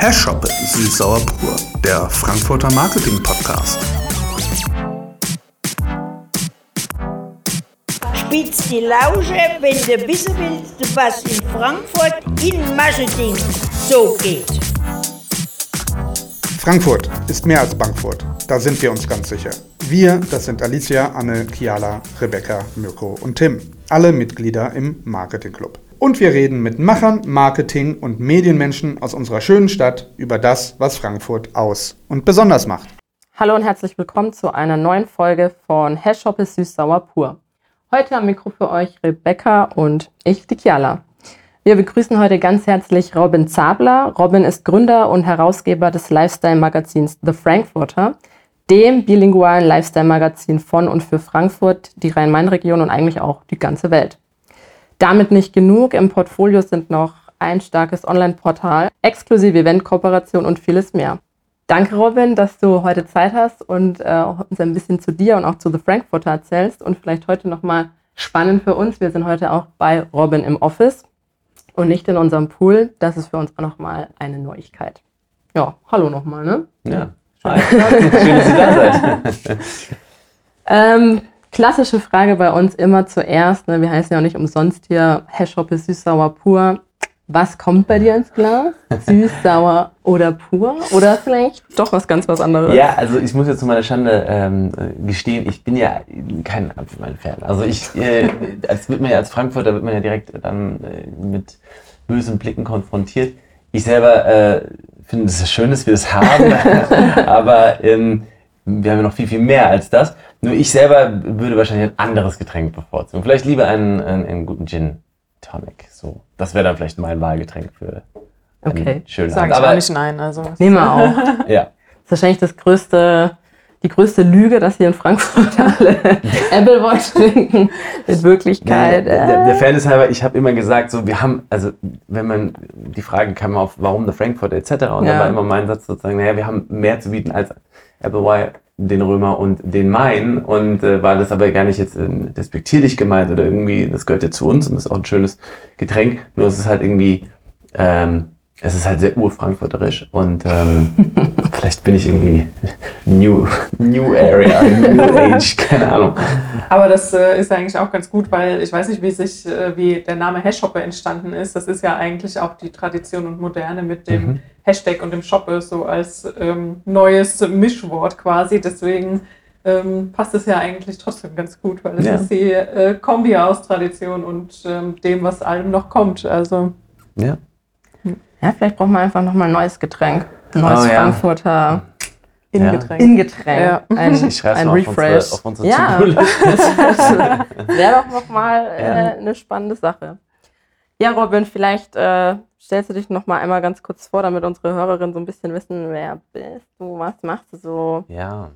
Herr Schoppe, Süßsauer pur, der Frankfurter Marketing Podcast. Spitz die Lausche, wenn du wissen willst, was in Frankfurt in Marketing so geht. Frankfurt ist mehr als Bankfurt, da sind wir uns ganz sicher. Wir, das sind Alicia, Anne, Kiala, Rebecca, Mirko und Tim, alle Mitglieder im Marketing Club. Und wir reden mit Machern, Marketing und Medienmenschen aus unserer schönen Stadt über das, was Frankfurt aus und besonders macht. Hallo und herzlich willkommen zu einer neuen Folge von Hashshop ist süß-sauer pur. Heute am Mikro für euch Rebecca und ich, die Kiala. Wir begrüßen heute ganz herzlich Robin Zabler. Robin ist Gründer und Herausgeber des Lifestyle-Magazins The Frankfurter, dem bilingualen Lifestyle-Magazin von und für Frankfurt, die Rhein-Main-Region und eigentlich auch die ganze Welt. Damit nicht genug. Im Portfolio sind noch ein starkes Online-Portal, exklusive Event-Kooperation und vieles mehr. Danke, Robin, dass du heute Zeit hast und äh, uns ein bisschen zu dir und auch zu The Frankfurter erzählst. Und vielleicht heute nochmal spannend für uns. Wir sind heute auch bei Robin im Office und nicht in unserem Pool. Das ist für uns auch nochmal eine Neuigkeit. Ja, hallo nochmal, ne? Ja. Schön, dass ihr da seid. ähm, Klassische Frage bei uns immer zuerst, ne, wir heißen ja auch nicht umsonst hier Hashop ist süß-sauer pur. Was kommt bei dir ins Glas? Süß, sauer oder pur? Oder vielleicht doch was ganz was anderes? Ja, also ich muss jetzt zu meiner Schande ähm, gestehen, ich bin ja kein Apfelwein-Fan. Also ich, äh, als wird man ja als Frankfurter wird man ja direkt dann äh, mit bösen Blicken konfrontiert. Ich selber äh, finde es schön, dass wir das haben, aber ähm, wir haben ja noch viel, viel mehr als das. Nur ich selber würde wahrscheinlich ein anderes Getränk bevorzugen. Vielleicht lieber einen, einen, einen guten Gin Tonic. So, das wäre dann vielleicht mein Wahlgetränk für okay. schönen Sag ich Aber nicht nein. Also. Nehmen wir auch. ja. Das ist wahrscheinlich das größte, die größte Lüge, dass hier in Frankfurt alle Appleboy trinken. In Wirklichkeit. Nee, der, der Fairness halber, ich habe immer gesagt, so wir haben, also wenn man die Frage kam auf, warum der Frankfurt etc. Und ja. dann war immer mein Satz sozusagen, naja, wir haben mehr zu bieten als Appleboy den Römer und den Main und äh, war das aber gar nicht jetzt äh, despektierlich gemeint oder irgendwie, das gehört ja zu uns und ist auch ein schönes Getränk, nur es ist halt irgendwie, ähm, es ist halt sehr urfrankfurterisch und ähm, vielleicht bin ich irgendwie New, New Area, New Age, keine Ahnung. Aber das äh, ist eigentlich auch ganz gut, weil ich weiß nicht, wie sich, äh, wie der Name Hashhoppe entstanden ist. Das ist ja eigentlich auch die Tradition und Moderne mit dem mhm. Hashtag und dem Shoppe so als ähm, neues Mischwort quasi. Deswegen ähm, passt es ja eigentlich trotzdem ganz gut, weil es ja. ist die äh, Kombi aus Tradition und ähm, dem, was allem noch kommt. Also ja. Ja, vielleicht braucht man einfach nochmal ein neues Getränk. Neues oh, Frankfurter ja. Ingetränk. Ingetränk. Ja. Ein, ich ein Refresh. Auf unsere, auf unsere ja, das wäre doch nochmal äh, eine spannende Sache. Ja, Robin, vielleicht äh, stellst du dich nochmal einmal ganz kurz vor, damit unsere Hörerinnen so ein bisschen wissen, wer bist du, was machst du so. Ja.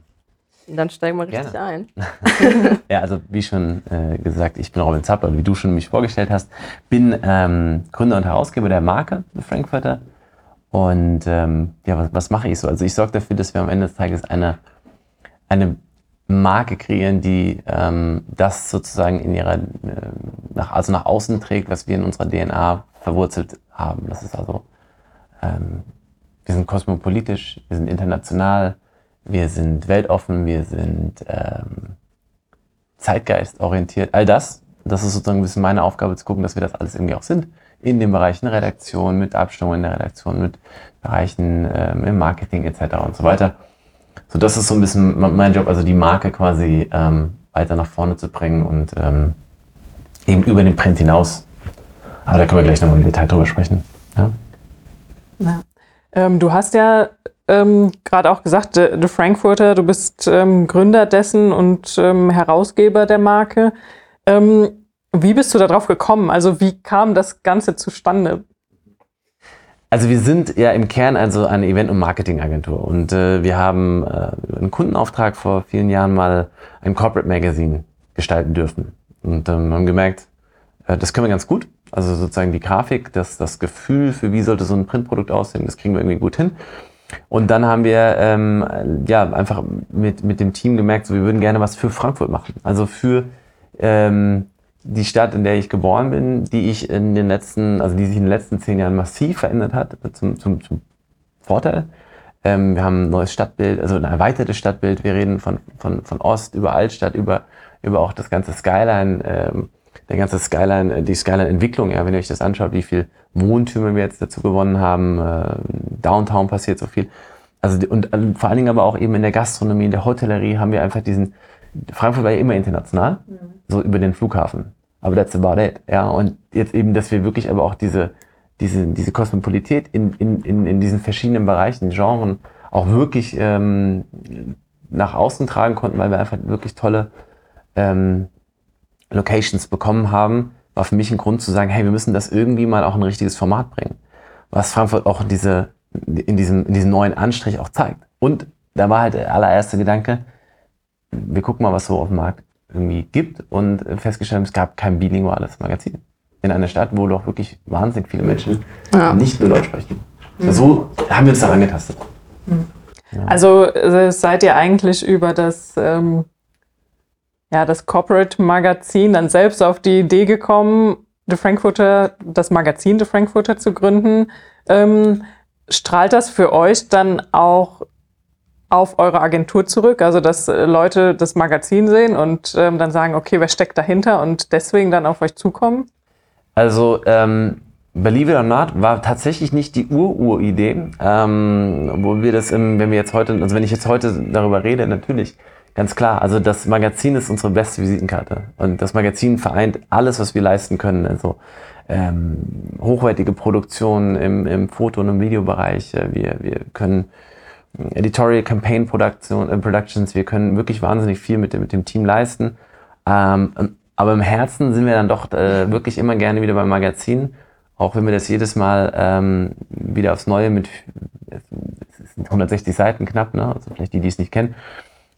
Und dann steigen wir richtig Gerne. ein. ja, also wie schon äh, gesagt, ich bin Robin Zappler, wie du schon mich vorgestellt hast, bin ähm, Gründer und Herausgeber der Marke Frankfurter. Und ähm, ja, was, was mache ich so? Also ich sorge dafür, dass wir am Ende des Tages eine, eine Marke kreieren, die ähm, das sozusagen in ihrer, äh, nach, also nach außen trägt, was wir in unserer DNA verwurzelt haben. Das ist also, ähm, wir sind kosmopolitisch, wir sind international, wir sind weltoffen, wir sind ähm, zeitgeistorientiert. All das, das ist sozusagen ein bisschen meine Aufgabe zu gucken, dass wir das alles irgendwie auch sind. In den Bereichen Redaktion, mit Abstimmung in der Redaktion, mit Bereichen ähm, im Marketing etc. und so weiter. So, das ist so ein bisschen mein Job, also die Marke quasi ähm, weiter nach vorne zu bringen und ähm, eben über den Print hinaus. Aber da können wir gleich nochmal im Detail drüber sprechen. Ja? ja. Ähm, du hast ja ähm, gerade auch gesagt, The Frankfurter, du bist ähm, Gründer dessen und ähm, Herausgeber der Marke. Ähm, wie bist du darauf gekommen? Also wie kam das Ganze zustande? Also wir sind ja im Kern also eine Event- und Marketingagentur und äh, wir haben äh, einen Kundenauftrag vor vielen Jahren mal ein Corporate Magazine gestalten dürfen und ähm, haben gemerkt, äh, das können wir ganz gut. Also sozusagen die Grafik, das, das Gefühl für wie sollte so ein Printprodukt aussehen, das kriegen wir irgendwie gut hin. Und dann haben wir ähm, ja einfach mit, mit dem Team gemerkt, so, wir würden gerne was für Frankfurt machen. Also für ähm, die Stadt, in der ich geboren bin, die ich in den letzten, also die sich in den letzten zehn Jahren massiv verändert hat, zum, zum, zum Vorteil. Ähm, wir haben ein neues Stadtbild, also ein erweitertes Stadtbild. Wir reden von, von, von Ost über Altstadt, über, über auch das ganze Skyline, ähm, der ganze Skyline, die Skyline-Entwicklung. Ja, wenn ihr euch das anschaut, wie viel Wohntürme wir jetzt dazu gewonnen haben, äh, Downtown passiert so viel. Also die- und äh, vor allen Dingen aber auch eben in der Gastronomie, in der Hotellerie haben wir einfach diesen. Frankfurt war ja immer international, so über den Flughafen. Aber that's about it. Ja, und jetzt eben, dass wir wirklich aber auch diese, diese, diese Kosmopolität in, in, in, in diesen verschiedenen Bereichen, Genren auch wirklich ähm, nach außen tragen konnten, weil wir einfach wirklich tolle ähm, Locations bekommen haben, war für mich ein Grund zu sagen, hey, wir müssen das irgendwie mal auch in ein richtiges Format bringen. Was Frankfurt auch in, diese, in, diesem, in diesem neuen Anstrich auch zeigt. Und da war halt der allererste Gedanke, wir gucken mal, was so auf dem Markt irgendwie gibt und festgestellt haben, es gab kein bilinguales Magazin. In einer Stadt, wo doch wirklich wahnsinnig viele Menschen Ja. nicht nur Deutsch sprechen. So haben wir uns daran getastet. Also äh, seid ihr eigentlich über das, ähm, ja, das Corporate-Magazin dann selbst auf die Idee gekommen, The Frankfurter, das Magazin The Frankfurter zu gründen. Ähm, strahlt das für euch dann auch auf eure Agentur zurück? Also, dass äh, Leute das Magazin sehen und ähm, dann sagen, okay, wer steckt dahinter und deswegen dann auf euch zukommen? Also, ähm, Believe it or not, war tatsächlich nicht die Ur-Ur-Idee, ähm, wo wir das, im, wenn wir jetzt heute, also wenn ich jetzt heute darüber rede, natürlich, ganz klar. Also das Magazin ist unsere beste Visitenkarte und das Magazin vereint alles, was wir leisten können. Also ähm, hochwertige Produktion im, im Foto- und im Videobereich. Äh, Wir, wir können Editorial Campaign Produktion, äh, Productions, wir können wirklich wahnsinnig viel mit dem, mit dem Team leisten. Ähm, aber im Herzen sind wir dann doch äh, wirklich immer gerne wieder beim Magazin. Auch wenn wir das jedes Mal ähm, wieder aufs Neue mit es sind 160 Seiten knapp, ne? also vielleicht die, die es nicht kennen.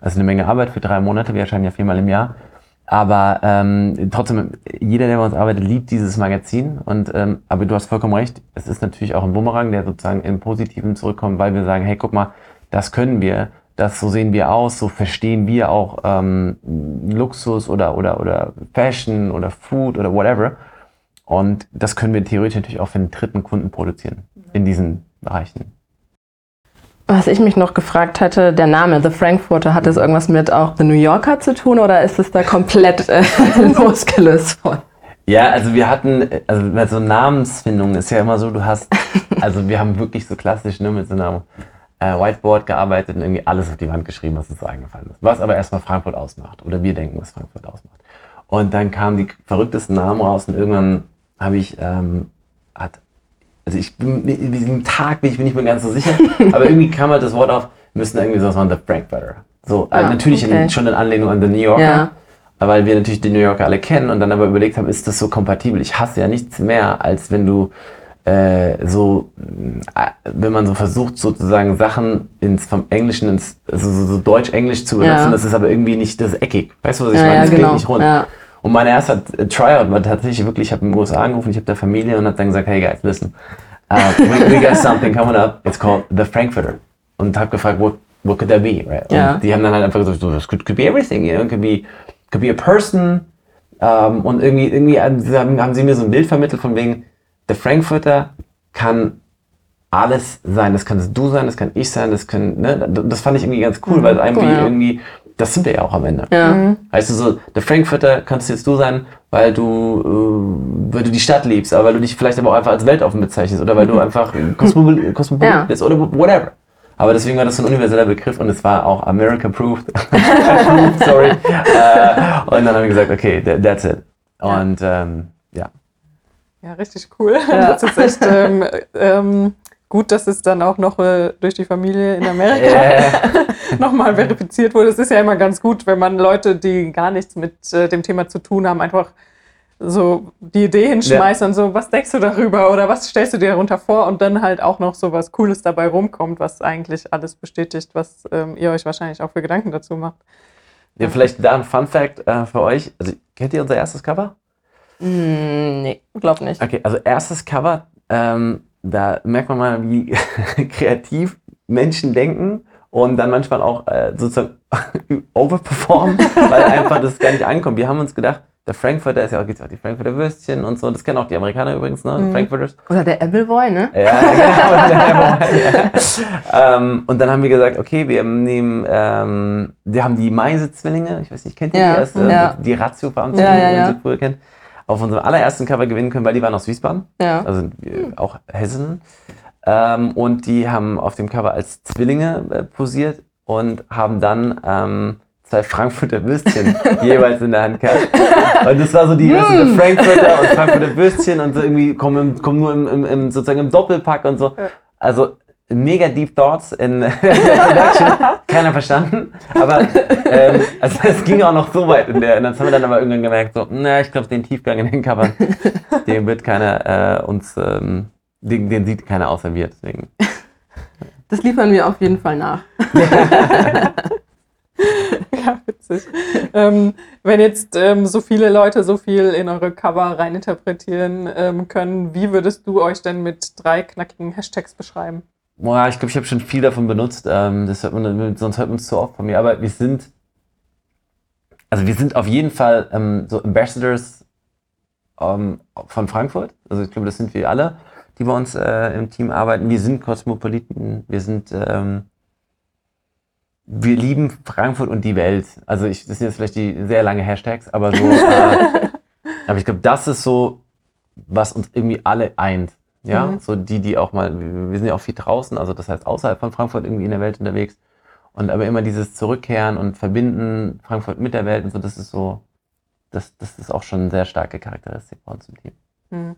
Das ist eine Menge Arbeit für drei Monate, wir erscheinen ja viermal im Jahr. Aber ähm, trotzdem, jeder, der bei uns arbeitet, liebt dieses Magazin. Und ähm, aber du hast vollkommen recht, es ist natürlich auch ein Bumerang, der sozusagen im Positiven zurückkommt, weil wir sagen, hey, guck mal, das können wir, das so sehen wir aus, so verstehen wir auch ähm, Luxus oder oder oder Fashion oder Food oder whatever. Und das können wir theoretisch natürlich auch für einen dritten Kunden produzieren in diesen Bereichen. Was ich mich noch gefragt hatte, der Name The Frankfurter, hat das irgendwas mit auch The New Yorker zu tun oder ist es da komplett äh, losgelöst von? Ja, also wir hatten, also bei so Namensfindung ist ja immer so, du hast, also wir haben wirklich so klassisch ne, mit so einem äh, Whiteboard gearbeitet und irgendwie alles auf die Wand geschrieben, was uns so eingefallen ist. Was aber erstmal Frankfurt ausmacht oder wir denken, was Frankfurt ausmacht. Und dann kamen die verrücktesten Namen raus und irgendwann habe ich, ähm, hat, also ich bin, diesen Tag bin ich mir nicht mehr ganz so sicher, aber irgendwie kam halt das Wort auf, wir müssen irgendwie sowas machen, The Frankfurter. So, äh, Ah, natürlich okay. in, schon in Anlehnung an The New Yorker. Ja. Weil wir natürlich die New Yorker alle kennen und dann aber überlegt haben, ist das so kompatibel? Ich hasse ja nichts mehr, als wenn du äh, so, äh, wenn man so versucht, sozusagen Sachen ins vom Englischen ins, also so, so Deutsch-Englisch zu benutzen, Ja. das ist aber irgendwie nicht das ist eckig. Weißt du, was ich Ja, meine? ja, Das genau. geht nicht rund. Ja. Und mein erster äh, Tryout war tatsächlich wirklich, ich habe in den USA angerufen, ich habe da Familie und habe dann gesagt, hey guys, listen, uh, we, we got something coming up, it's called The Frankfurter. Und habe gefragt, what, what could that be, right? Ja. Und die haben dann halt einfach gesagt, so, das could, could be everything, you know? could be, could be a person. Ähm, und irgendwie, irgendwie haben, haben sie mir so ein Bild vermittelt von wegen, The Frankfurter kann alles sein. Das kann du sein, das kann ich sein, das können, ne? Das fand ich irgendwie ganz cool, weil irgendwie, cool, ja. irgendwie, das sind wir ja auch am Ende. Ja. Weißt du, so, der Frankfurter kannst jetzt du sein, weil du, äh, weil du die Stadt liebst, aber weil du dich vielleicht aber auch einfach als weltoffen bezeichnest oder weil du einfach Kosmopol Kosmopolit Ja. bist oder whatever. Aber deswegen war das so ein universeller Begriff und es war auch America-approved. Approved, sorry. Äh, und dann haben wir gesagt, okay, that, that's it. Und ähm, ja. Ja, richtig cool. Ja. Das ist echt ähm, ähm, gut, dass es dann auch noch äh, durch die Familie in Amerika Äh, nochmal verifiziert wurde. Es ist ja immer ganz gut, wenn man Leute, die gar nichts mit äh, dem Thema zu tun haben, einfach so die Idee hinschmeißt und so, was denkst du darüber oder was stellst du dir darunter vor und dann halt auch noch so was Cooles dabei rumkommt, was eigentlich alles bestätigt, was ähm, ihr euch wahrscheinlich auch für Gedanken dazu macht. ja, vielleicht da ein Fun Fact äh, für euch. Also, kennt ihr unser erstes Cover? Hm, nee, glaub nicht. Okay, also erstes Cover, ähm, da merkt man mal, wie kreativ Menschen denken und dann manchmal auch äh, sozusagen overperformen, weil einfach das gar nicht ankommt. Wir haben uns gedacht, der Frankfurter ist ja auch, gibt's auch die Frankfurter Würstchen und so. Das kennen auch die Amerikaner übrigens, ne? Mhm. Frankfurters. Oder der Appleboy, ne? Ja, genau, der Appleboy. ja. ähm, und dann haben wir gesagt, okay, wir nehmen, ähm, wir haben die Meise-Zwillinge, ich weiß nicht, kennt ihr Ja, die erste? ja. Die Ratio-Farm, Ja, ja, die ja. ihr früher kennt. Auf unserem allerersten Cover gewinnen können, weil die waren aus Wiesbaden. Ja. Also sind wir auch Hessen. Ähm, und die haben auf dem Cover als Zwillinge äh, posiert und haben dann ähm, zwei Frankfurter Würstchen jeweils in der Hand gehabt. Und das war so die weißt du, so Frankfurter und Frankfurter Würstchen und so irgendwie kommen, kommen nur im, im, im, sozusagen im Doppelpack und so. Also mega deep thoughts in der Production. Keiner verstanden. Aber ähm, also es ging auch noch so weit in der. Und das haben wir dann aber irgendwann gemerkt, so, na, ich glaube, den Tiefgang in den Covern, den wird keiner äh, uns, ähm, den, den sieht keiner außer wir. Deswegen. Das liefern wir auf jeden Fall nach. Ja, witzig. ähm, wenn jetzt ähm, so viele Leute so viel in eure Cover reininterpretieren ähm, können, wie würdest du euch denn mit drei knackigen Hashtags beschreiben? Boah, ich glaube, ich habe schon viel davon benutzt. Ähm, das hört man, sonst hört man es zu oft von mir. Aber wir sind, also wir sind auf jeden Fall ähm, so Ambassadors ähm, von Frankfurt. Also ich glaube, das sind wir alle, die bei uns äh, im Team arbeiten. Wir sind Kosmopoliten. Wir sind, ähm, wir lieben Frankfurt und die Welt. Also ich, das sind jetzt vielleicht die sehr lange Hashtags, aber so. Äh, aber ich glaube, das ist so, was uns irgendwie alle eint. Ja, Mhm. so die, die auch mal, wir sind ja auch viel draußen, also das heißt außerhalb von Frankfurt irgendwie in der Welt unterwegs. Und aber immer dieses Zurückkehren und Verbinden Frankfurt mit der Welt und so, das ist so, das, das ist auch schon eine sehr starke Charakteristik bei uns im Team. Hm.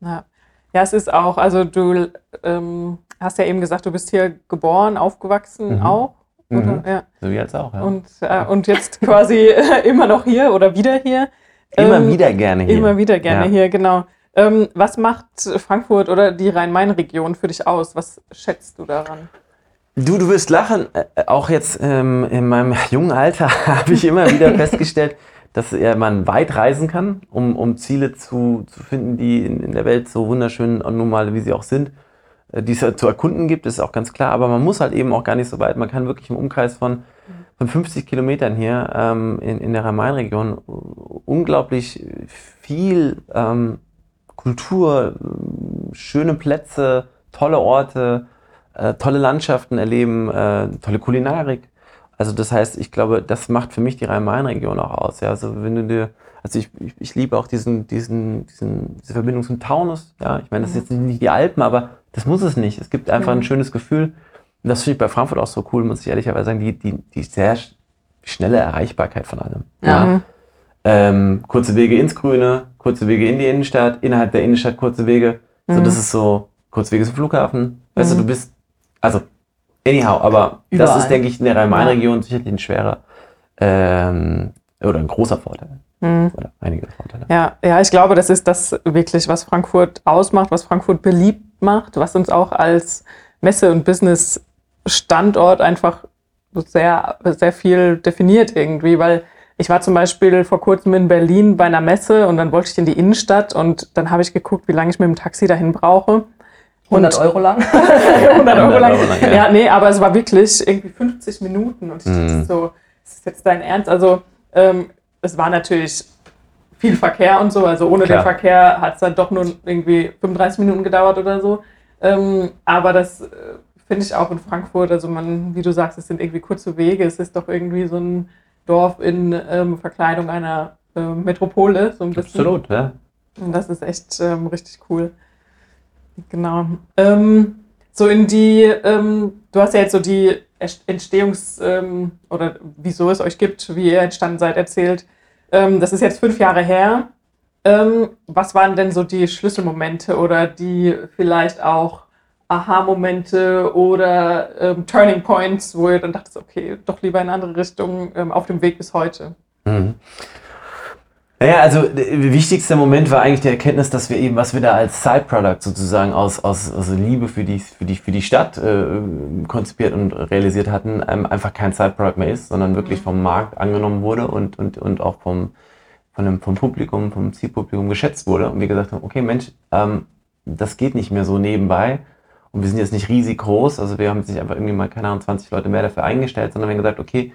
Ja. ja, es ist auch, also du ähm, hast ja eben gesagt, du bist hier geboren, aufgewachsen Mhm. auch. Oder? Mhm. Ja. So wie jetzt auch, ja. Und, äh, und jetzt quasi immer noch hier oder wieder hier. immer Ähm, wieder gerne hier. Immer wieder gerne Ja. hier, genau. Ähm, was macht Frankfurt oder die Rhein-Main-Region für dich aus? Was schätzt du daran? Du, du wirst lachen. Äh, Auch jetzt ähm, in meinem jungen Alter habe ich immer wieder festgestellt, dass äh, man weit reisen kann, um, um Ziele zu, zu finden, die in, in der Welt so wunderschön und normal, wie sie auch sind, äh, die es ja zu erkunden gibt, ist auch ganz klar. Aber man muss halt eben auch gar nicht so weit. Man kann wirklich im Umkreis von, von 50 Kilometern hier ähm, in, in der Rhein-Main-Region unglaublich viel ähm, Kultur, schöne Plätze, tolle Orte, äh, tolle Landschaften erleben, äh, tolle Kulinarik. Also das heißt, ich glaube, das macht für mich die Rhein-Main-Region auch aus. Ja, also wenn du dir, also ich, ich, ich liebe auch diesen, diesen, diesen, diese Verbindung zum Taunus. Ja, ich meine, das ist jetzt nicht die Alpen, aber das muss es nicht. Es gibt einfach ein schönes Gefühl. Und das finde ich bei Frankfurt auch so cool, muss ich ehrlicherweise sagen, die, die, die sehr sch- schnelle Erreichbarkeit von allem. Ja. Ähm, kurze Wege ins Grüne, kurze Wege in die Innenstadt, innerhalb der Innenstadt kurze Wege. So, das ist so, kurze Wege zum Flughafen. Weißt du, du bist, also, anyhow, aber das Überall. ist, denke ich, in der Rhein-Main-Region sicherlich ein schwerer ähm, oder ein großer Vorteil. Oder einige Vorteile. Ja, ja, ich glaube, das ist das wirklich, was Frankfurt ausmacht, was Frankfurt beliebt macht, was uns auch als Messe- und Business-Standort einfach sehr, sehr viel definiert irgendwie, weil ich war zum Beispiel vor kurzem in Berlin bei einer Messe und dann wollte ich in die Innenstadt und dann habe ich geguckt, wie lange ich mit dem Taxi dahin brauche. 100 Euro lang. 100 Euro lang. Ja. nee, aber es war wirklich irgendwie 50 Minuten und ich dachte Mhm. so, ist das jetzt dein Ernst? Also ähm, es war natürlich viel Verkehr und so, also ohne Klar. den Verkehr hat es dann doch nur irgendwie 35 Minuten gedauert oder so. Ähm, aber das äh, finde ich auch in Frankfurt, also man, wie du sagst, es sind irgendwie kurze Wege, es ist doch irgendwie so ein Dorf in ähm, Verkleidung einer äh, Metropole, so ein bisschen. Absolut, ja. Und das ist echt ähm, richtig cool. Genau. Ähm, so in die, ähm, du hast ja jetzt so die Entstehungs- ähm, oder wieso es euch gibt, wie ihr entstanden seid, erzählt. Ähm, das ist jetzt fünf Jahre her. Was waren denn so die Schlüsselmomente oder die vielleicht auch Aha-Momente oder ähm, Turning Points, wo ihr dann dachtet, okay, doch lieber in eine andere Richtung ähm, auf dem Weg bis heute? Mhm. Naja, also der wichtigste Moment war eigentlich die Erkenntnis, dass wir eben, was wir da als Side-Product sozusagen aus, aus also Liebe für die, für die, für die Stadt äh, konzipiert und realisiert hatten, ähm, einfach kein Side-Product mehr ist, sondern wirklich vom Markt angenommen wurde und, und, und auch vom, von dem, vom Publikum, vom Zielpublikum geschätzt wurde. Und wir gesagt haben, okay, Mensch, ähm, das geht nicht mehr so nebenbei. Und wir sind jetzt nicht riesig groß, also wir haben jetzt nicht einfach irgendwie mal, keine Ahnung, 20 Leute mehr dafür eingestellt, sondern wir haben gesagt, okay,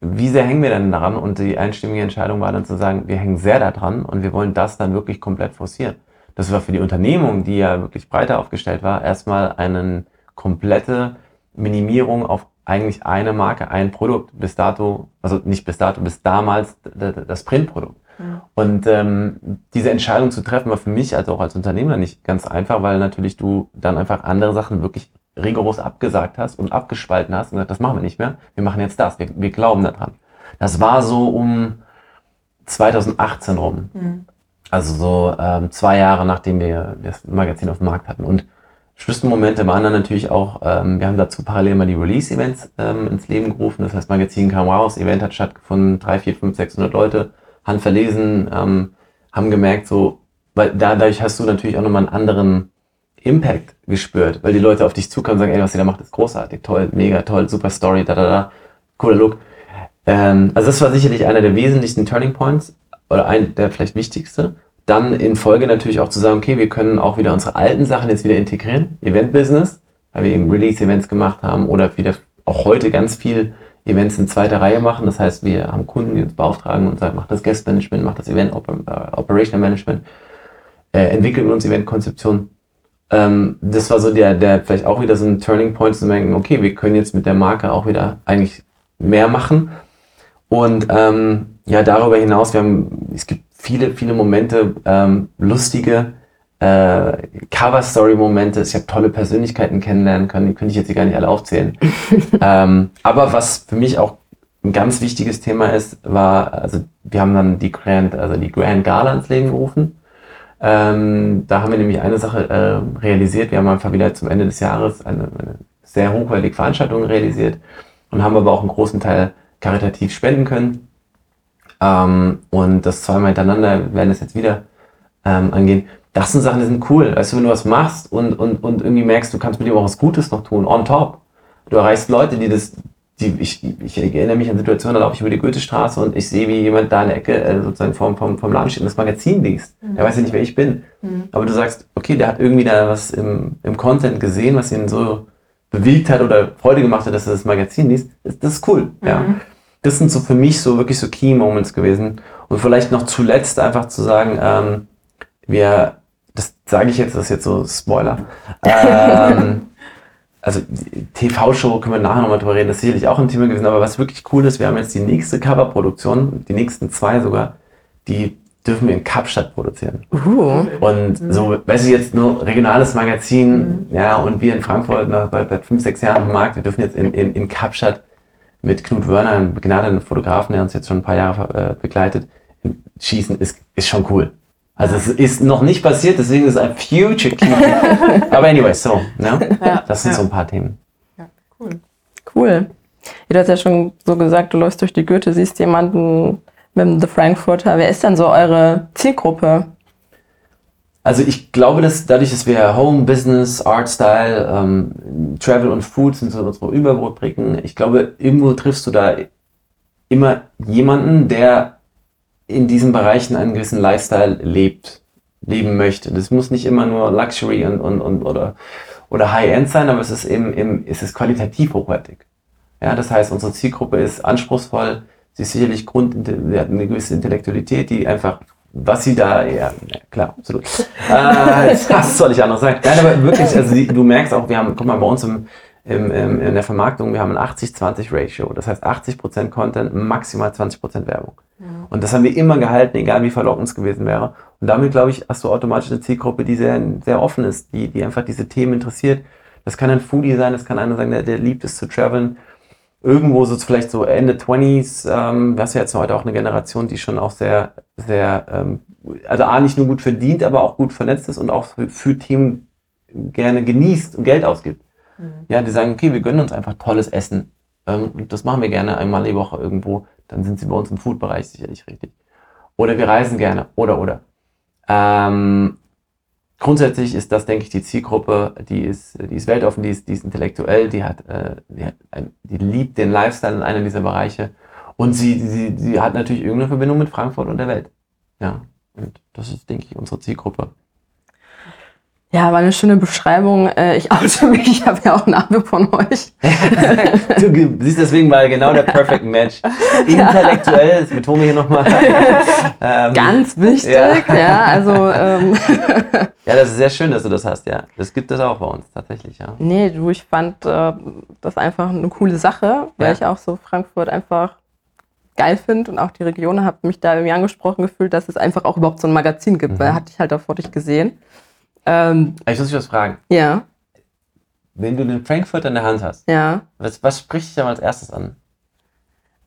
wie sehr hängen wir denn daran? Und die einstimmige Entscheidung war dann zu sagen, wir hängen sehr daran und wir wollen das dann wirklich komplett forcieren. Das war für die Unternehmung, die ja wirklich breiter aufgestellt war, erstmal eine komplette Minimierung auf eigentlich eine Marke, ein Produkt. Bis dato, also nicht bis dato, bis damals das Printprodukt. Mhm. Und ähm, diese Entscheidung zu treffen war für mich als auch als Unternehmer nicht ganz einfach, weil natürlich du dann einfach andere Sachen wirklich rigoros abgesagt hast und abgespalten hast und gesagt, das machen wir nicht mehr. Wir machen jetzt das. Wir, wir glauben daran. Das war so um 2018 rum. Mhm. Also so ähm, zwei Jahre nachdem wir das Magazin auf dem Markt hatten. Und Schlüsselmomente waren dann natürlich auch, ähm, wir haben dazu parallel mal die Release-Events ähm, ins Leben gerufen. Das heißt, Magazin kam raus, Event hat stattgefunden, drei, vier, fünf, 600 Leute, handverlesen, ähm, haben gemerkt, so, weil dadurch hast du natürlich auch nochmal einen anderen Impact gespürt, weil die Leute auf dich zukommen und sagen, ey, was ihr da macht, ist großartig, toll, mega toll, super Story, da, da, da, cooler Look. Ähm, also das war sicherlich einer der wesentlichsten Turning Points oder ein der vielleicht wichtigste. Dann in Folge natürlich auch zu sagen, okay, wir können auch wieder unsere alten Sachen jetzt wieder integrieren, Event-Business, weil wir eben Release-Events gemacht haben oder wieder auch heute ganz viel Events in zweiter Reihe machen. Das heißt, wir haben Kunden, die uns beauftragen und sagen, mach das Guest-Management, mach das Event-Operational äh, Management, äh, entwickeln uns Event-Konzeption. Ähm, das war so der, der vielleicht auch wieder so ein Turning Point zu merken, okay, wir können jetzt mit der Marke auch wieder eigentlich mehr machen. Und ähm, ja, darüber hinaus, wir haben, es gibt viele, viele Momente, ähm, lustige äh, Cover-Story-Momente. Ich habe tolle Persönlichkeiten kennenlernen können, die könnte ich jetzt hier gar nicht alle aufzählen. ähm, aber was für mich auch ein ganz wichtiges Thema ist, war, also wir haben dann die Grand, also die Grand Gala ins Leben gerufen. Ähm, da haben wir nämlich eine Sache äh, realisiert. Wir haben einfach wieder zum Ende des Jahres eine, eine sehr hochwertige Veranstaltung realisiert und haben aber auch einen großen Teil karitativ spenden können. Ähm, und das zweimal hintereinander, wir werden das jetzt wieder ähm, angehen. Das sind Sachen, die sind cool. Weißt du, wenn du was machst und, und, und irgendwie merkst, du kannst mit dem auch was Gutes noch tun, on top. Du erreichst Leute, die das, die, ich, ich erinnere mich an Situationen, da laufe ich über die Goethestraße und ich sehe, wie jemand da in der Ecke äh, sozusagen vom, vom, vom Laden steht und das Magazin liest. Mhm. Der weiß ja nicht, wer ich bin. Mhm. Aber du sagst, okay, der hat irgendwie da was im, im Content gesehen, was ihn so bewegt hat oder Freude gemacht hat, dass er das Magazin liest. Das, das ist cool. Mhm. Ja das sind so für mich so wirklich so Key Moments gewesen. Und vielleicht noch zuletzt einfach zu sagen, ähm, wir, das sage ich jetzt, das ist jetzt so Spoiler. Ähm, also TV-Show können wir nachher nochmal drüber reden, das ist sicherlich auch ein Thema gewesen, aber was wirklich cool ist, wir haben jetzt die nächste Coverproduktion, die nächsten zwei sogar, die dürfen wir in Kapstadt produzieren. Uh. Und so, weiß ich jetzt, nur regionales Magazin, mhm. ja, und wir in Frankfurt nach, seit fünf, sechs Jahren im Markt, wir dürfen jetzt in, in, in Kapstadt mit Knut Wörner, einem begnadeten Fotografen, der uns jetzt schon ein paar Jahre äh, begleitet, schießen, ist, ist schon cool. Also es ist noch nicht passiert, deswegen ist es ein Future Key. Aber anyway, so, ne? Ja, das sind ja. so ein paar Themen. Ja, cool. Cool. Du hast ja schon so gesagt, du läufst durch die Goethe, siehst jemanden mit dem The Frankfurter. Wer ist denn so eure Zielgruppe? Also ich glaube, dass dadurch, dass wir Home, Business, Art Style, ähm, Travel und Food sind so unsere Überbrücken, ich glaube, irgendwo triffst du da immer jemanden, der in diesen Bereichen einen gewissen Lifestyle lebt, leben möchte. Das muss nicht immer nur Luxury und, und, und oder, oder High-End sein, aber es ist eben, eben es ist qualitativ hochwertig. Ja, das heißt, unsere Zielgruppe ist anspruchsvoll, sie ist sicherlich Grund, sie hat eine gewisse Intellektualität, die einfach was sie da, ja, klar, absolut. äh, was soll ich anders sagen? Nein, aber wirklich, also du merkst auch, wir haben, guck mal, bei uns im, im, im, in der Vermarktung, wir haben ein 80-20-Ratio. Das heißt 80% Content, maximal 20% Werbung. Ja. Und das haben wir immer gehalten, egal wie verlockend es gewesen wäre. Und damit, glaube ich, hast du automatisch eine Zielgruppe, die sehr, sehr offen ist, die, die einfach diese Themen interessiert. Das kann ein Foodie sein, das kann einer sein, der, der liebt es zu traveln irgendwo so vielleicht so Ende 20s, ähm, ist ja jetzt heute auch eine Generation, die schon auch sehr, sehr, ähm, also A, nicht nur gut verdient, aber auch gut vernetzt ist und auch für, für Themen gerne genießt und Geld ausgibt. Mhm. Ja, die sagen, okay, wir gönnen uns einfach tolles Essen. Ähm, und das machen wir gerne einmal die Woche irgendwo. Dann sind sie bei uns im Food-Bereich sicherlich richtig. Oder wir reisen gerne. Oder, oder. Ähm, grundsätzlich ist das, denke ich, die Zielgruppe, die ist, die ist weltoffen, die ist, die ist intellektuell, die hat, äh, die, hat ein, die liebt den Lifestyle in einer dieser Bereiche und sie, sie, sie hat natürlich irgendeine Verbindung mit Frankfurt und der Welt. Ja, und das ist, denke ich, unsere Zielgruppe. Ja, war eine schöne Beschreibung. Äh, Ich oute mich, ich habe ja auch ein Abo von euch. Du siehst deswegen mal genau der Perfect Match. Intellektuell, das betone ich hier nochmal. Ähm, Ganz wichtig, Ja. ja, also ähm, Ja, das ist sehr schön, dass du das hast, ja. Das gibt es auch bei uns tatsächlich, ja. nee, du, ich fand äh, das einfach eine coole Sache, weil Ja. ich auch so Frankfurt einfach geil finde und auch die Region habe mich da irgendwie angesprochen gefühlt, dass es einfach auch überhaupt so ein Magazin gibt, Mhm. weil hatte ich halt davor nicht gesehen. Ähm, Aber Ich muss dich was fragen. ja, Wenn du den Frankfurt in der Hand hast, ja. was, was spricht dich da mal als erstes an?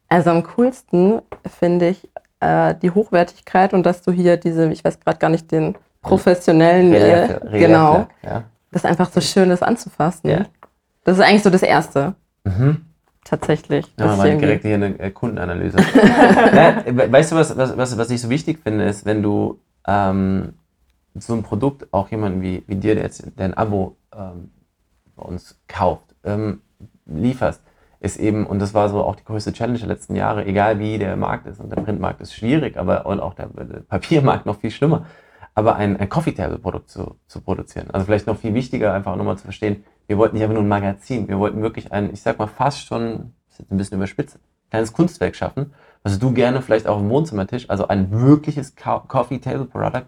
Also am coolsten finde ich äh, die Hochwertigkeit und dass du hier diese, ich weiß gerade gar nicht den professionellen, äh, Relief- Relief- genau, Ja. das einfach so schön ist anzufassen. Ja. Das ist eigentlich so das Erste, Mhm. tatsächlich. Ja, irgendwie- direkt hier eine äh, Kundenanalyse. weißt du, was, was, was, was ich so wichtig finde, ist, wenn du ähm, so ein Produkt auch jemanden wie, wie dir, der jetzt der ein Abo ähm, bei uns kauft, ähm, lieferst, ist eben, und das war so auch die größte Challenge der letzten Jahre, egal wie der Markt ist, und der Printmarkt ist schwierig, aber und auch der, der Papiermarkt noch viel schlimmer, aber ein, ein Coffee-Table-Produkt zu, zu produzieren. Also vielleicht noch viel wichtiger, einfach nochmal zu verstehen, wir wollten nicht einfach nur ein Magazin, wir wollten wirklich ein, ich sag mal fast schon, ist jetzt ein bisschen überspitzt, kleines Kunstwerk schaffen, was du gerne vielleicht auch im Wohnzimmertisch, also ein wirkliches Co- Coffee-Table-Product,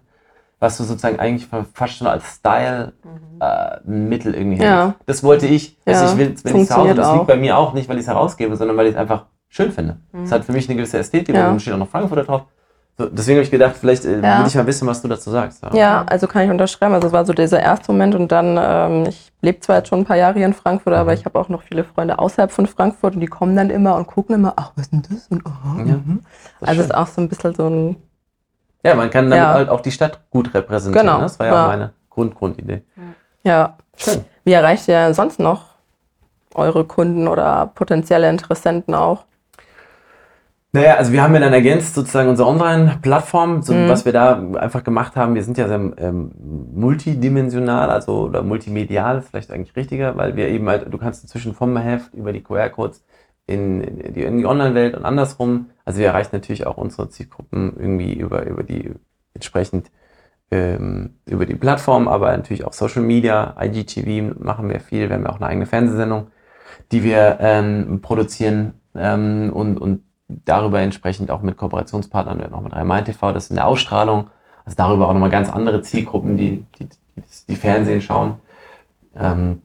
was du sozusagen eigentlich fa- fast schon als Style-Mittel irgendwie Ja. hättest. Das wollte ich. Also Ja, ich will, wenn ich zu Hause, das liegt auch. bei mir auch nicht, weil ich es herausgebe, sondern weil ich es einfach schön finde. Es hat für mich eine gewisse Ästhetik Ja. und dann steht auch noch Frankfurter drauf. So, deswegen habe ich gedacht, vielleicht äh, Ja. will ich mal wissen, was du dazu sagst. Ja, also kann ich unterschreiben. Also es war so dieser erste Moment und dann, ähm, ich lebe zwar jetzt schon ein paar Jahre hier in Frankfurt, aber Mhm. ich habe auch noch viele Freunde außerhalb von Frankfurt und die kommen dann immer und gucken immer, ach, was ist denn das? Und, Ja, mhm. Das Also es ist ist auch so ein bisschen so ein, ja, man kann damit Ja. halt auch die Stadt gut repräsentieren. Genau? Das war ja, ja. auch meine Grund, Grundidee. ja. Schön. Wie erreicht ihr sonst noch eure Kunden oder potenzielle Interessenten auch? Naja, also wir haben ja dann ergänzt sozusagen unsere Online-Plattform, so, Mhm. was wir da einfach gemacht haben. Wir sind ja sehr ähm, multidimensional, also oder multimedial ist vielleicht eigentlich richtiger, weil wir eben halt, du kannst inzwischen vom Heft über die QR-Codes in, die, in die Online-Welt und andersrum. Also wir erreichen natürlich auch unsere Zielgruppen irgendwie über, über die entsprechend ähm, über die Plattform, aber natürlich auch Social Media, IGTV machen wir viel. Wir haben ja auch eine eigene Fernsehsendung, die wir ähm, produzieren ähm, und, und darüber entsprechend auch mit Kooperationspartnern, wir haben auch mit Rhein TV, das ist in der Ausstrahlung, also darüber auch nochmal ganz andere Zielgruppen, die, die, die, die Fernsehen schauen. Ähm,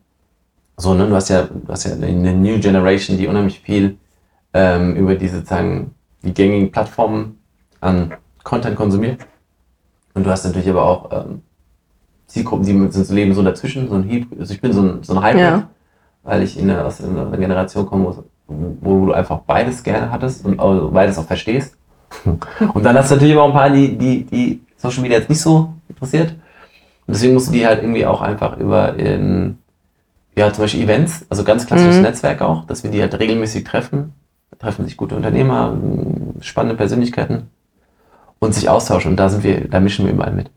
so, ne, du hast ja, du hast ja eine New Generation, die unheimlich viel ähm, über diese sozusagen die gängigen Plattformen an Content konsumiert. Und du hast natürlich aber auch ähm, Zielgruppen, die mit- so leben so dazwischen, so ein Hybrid, also ich bin so ein, so ein Hybrid, Ja. weil ich in eine, aus einer Generation komme, wo, wo du einfach beides gerne hattest und auch beides auch verstehst. Und dann hast du natürlich aber auch ein paar, die, die, die Social Media jetzt nicht so interessiert. Und deswegen musst du die halt irgendwie auch einfach über ähm, ja, zum Beispiel Events, also ganz klassisches Mhm. Netzwerk auch, dass wir die halt regelmäßig treffen. Da treffen sich gute Unternehmer, spannende Persönlichkeiten und sich austauschen. Und da sind wir, da mischen wir überall mit.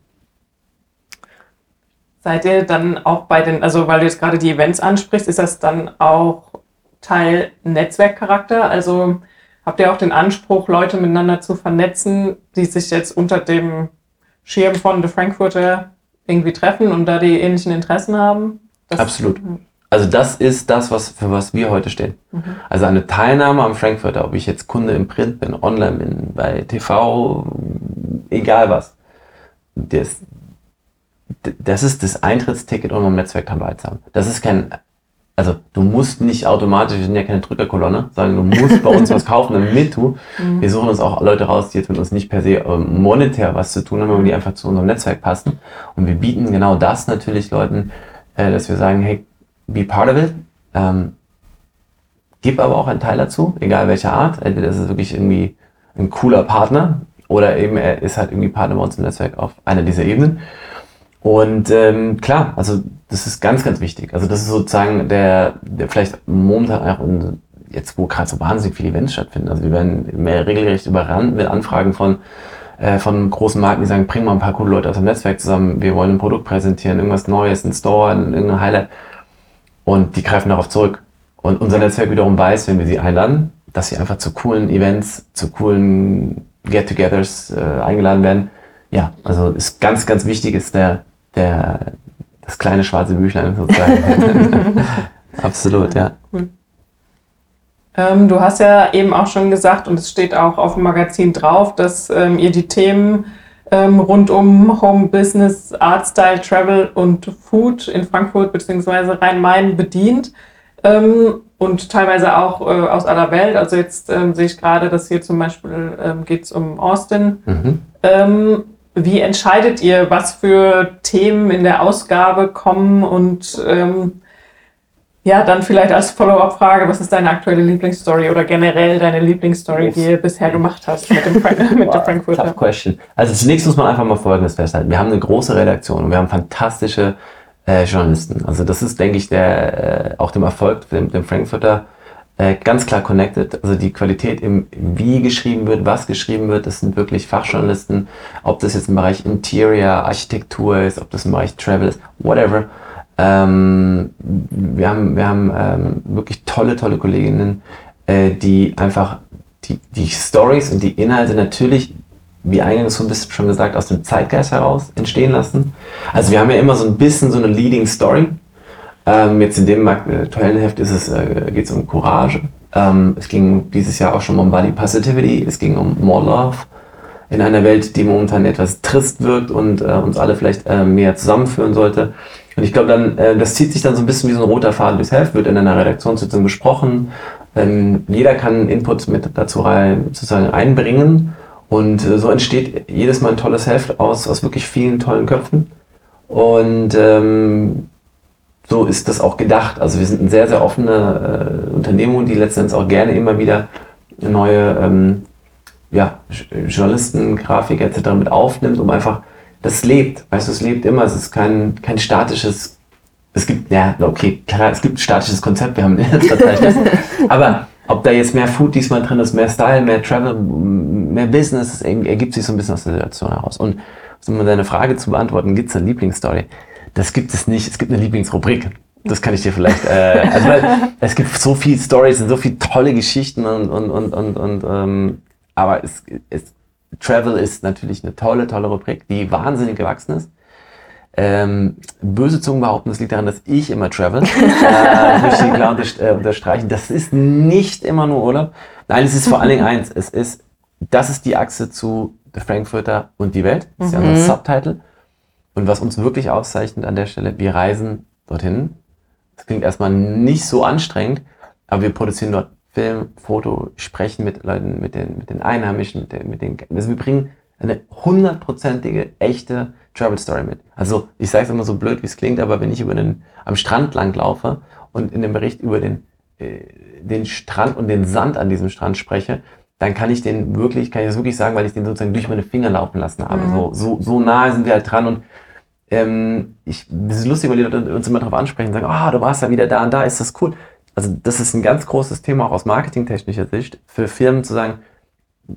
Seid ihr dann auch bei den, also weil du jetzt gerade die Events ansprichst, ist das dann auch Teil Netzwerkcharakter? Also habt ihr auch den Anspruch, Leute miteinander zu vernetzen, die sich jetzt unter dem Schirm von The Frankfurter irgendwie treffen und da die ähnlichen Interessen haben? Das- Absolut. Also das ist das, was, für was wir heute stehen. Also eine Teilnahme am Frankfurter, ob ich jetzt Kunde im Print bin, online bin, bei TV, egal was. Das, das ist das Eintrittsticket, um am Netzwerk dabei zu haben. Das ist kein, also du musst nicht automatisch, wir sind ja keine Drückerkolonne, sagen, du musst bei uns was kaufen, damit du. Wir suchen uns auch Leute raus, die jetzt mit uns nicht per se ähm, monetär was zu tun haben, aber die einfach zu unserem Netzwerk passen. Und wir bieten genau das natürlich Leuten, äh, dass wir sagen, hey, be part of it. Ähm, gib aber auch einen Teil dazu, egal welcher Art. Entweder ist es wirklich irgendwie ein cooler Partner oder eben er ist halt irgendwie Partner bei uns im Netzwerk auf einer dieser Ebenen. Und ähm, klar, also das ist ganz, ganz wichtig. Also das ist sozusagen der, der vielleicht momentan auch in, jetzt, wo gerade so wahnsinnig viele Events stattfinden. Also wir werden mehr regelrecht überrannt mit Anfragen von äh, von großen Marken, die sagen, bring mal ein paar coole Leute aus dem Netzwerk zusammen, wir wollen ein Produkt präsentieren, irgendwas Neues, ein Store, ein- irgendein Highlight. Und die greifen darauf zurück. Und unser Netzwerk wiederum weiß, wenn wir sie einladen, dass sie einfach zu coolen Events, zu coolen Get-togethers äh, eingeladen werden. Ja, also ist ganz, ganz wichtig ist der, der, das kleine schwarze Büchlein sozusagen. Absolut, ja. Cool. Ähm, du hast ja eben auch schon gesagt, und es steht auch auf dem Magazin drauf, dass ähm, ihr die Themen ähm, rund um Home Business, Art Style, Travel und Food in Frankfurt bzw. Rhein-Main bedient. Ähm, und teilweise auch äh, aus aller Welt. Also jetzt ähm, sehe ich gerade, dass hier zum Beispiel ähm, geht es um Austin. Mhm. Ähm, wie entscheidet ihr, was für Themen in der Ausgabe kommen und ähm, ja, dann vielleicht als Follow-up-Frage, was ist deine aktuelle Lieblingsstory oder generell deine Lieblingsstory, die du bisher gemacht hast mit dem, Frank mit der Frankfurter? Tough question. Also zunächst muss man einfach mal Folgendes festhalten. Wir haben eine große Redaktion und wir haben fantastische äh, Journalisten. Also das ist, denke ich, der, äh, auch dem Erfolg dem, dem Frankfurter äh, ganz klar connected. Also die Qualität im wie geschrieben wird, was geschrieben wird, das sind wirklich Fachjournalisten. Ob das jetzt im Bereich Interior, Architektur ist, ob das im Bereich Travel ist, whatever. Ähm, wir haben, wir haben ähm, wirklich tolle, tolle Kolleginnen, äh, die einfach die, die Stories und die Inhalte natürlich, wie eingangs so ein bisschen schon gesagt, aus dem Zeitgeist heraus entstehen lassen. Also wir haben ja immer so ein bisschen so eine Leading Story. Ähm, jetzt in dem aktuellen Heft ist es, äh, geht es um Courage. Ähm, es ging dieses Jahr auch schon um Body Positivity, es ging um More Love in einer Welt, die momentan etwas trist wirkt und äh, uns alle vielleicht äh, mehr zusammenführen sollte. Und ich glaube dann, äh, das zieht sich dann so ein bisschen wie so ein roter Faden durchs Heft, wird in einer Redaktionssitzung besprochen. Ähm, jeder kann Input mit dazu rein, sozusagen einbringen. Und äh, so entsteht jedes Mal ein tolles Heft aus, aus wirklich vielen tollen Köpfen. Und ähm, so ist das auch gedacht. Also wir sind eine sehr, sehr offene äh, Unternehmung, die letztendlich auch gerne immer wieder neue ähm, ja, Journalisten, Grafiker etc. mit aufnimmt, um einfach das lebt. Weißt du, es lebt immer. Es ist kein, kein statisches, es gibt, ja, okay, klar, es gibt ein statisches Konzept, wir haben ein Verzeichnis. aber ob da jetzt mehr Food diesmal drin ist, mehr Style, mehr Travel, mehr Business, das ergibt sich so ein bisschen aus der Situation heraus. Und um deine Frage zu beantworten, gibt es eine Lieblingsstory? Das gibt es nicht. Es gibt eine Lieblingsrubrik. Das kann ich dir vielleicht. Äh, also weil es gibt so viele Stories und so viele tolle Geschichten und und und und, und ähm, aber es, es Travel ist natürlich eine tolle, tolle Rubrik, die wahnsinnig gewachsen ist. Ähm, böse Zungen behaupten, das liegt daran, dass ich immer travel. äh, möchte ich klar äh, unterstreichen. Das ist nicht immer nur Urlaub. Nein, es ist vor allen Dingen eins. Es ist, das ist die Achse zu der Frankfurter und die Welt. Das ist ja unser Subtitle. Und was uns wirklich auszeichnet an der Stelle, wir reisen dorthin. Das klingt erstmal nicht so anstrengend, aber wir produzieren dort Film, Foto, sprechen mit Leuten, mit den, mit den Einheimischen, mit den, mit den, also wir bringen eine hundertprozentige, echte Travel Story mit. Also ich sage es immer so blöd, wie es klingt, aber wenn ich über den, am Strand lang laufe und in dem Bericht über den, äh, den Strand und den Sand an diesem Strand spreche, dann kann ich den wirklich, kann ich das wirklich sagen, weil ich den sozusagen durch meine Finger laufen lassen habe. Mhm. So, so, so nah sind wir halt dran und ähm, ich, das ist lustig, weil die Leute uns immer darauf ansprechen und sagen, ah, oh, du warst ja wieder da und da, ist das cool also das ist ein ganz großes Thema auch aus marketingtechnischer Sicht für Firmen zu sagen,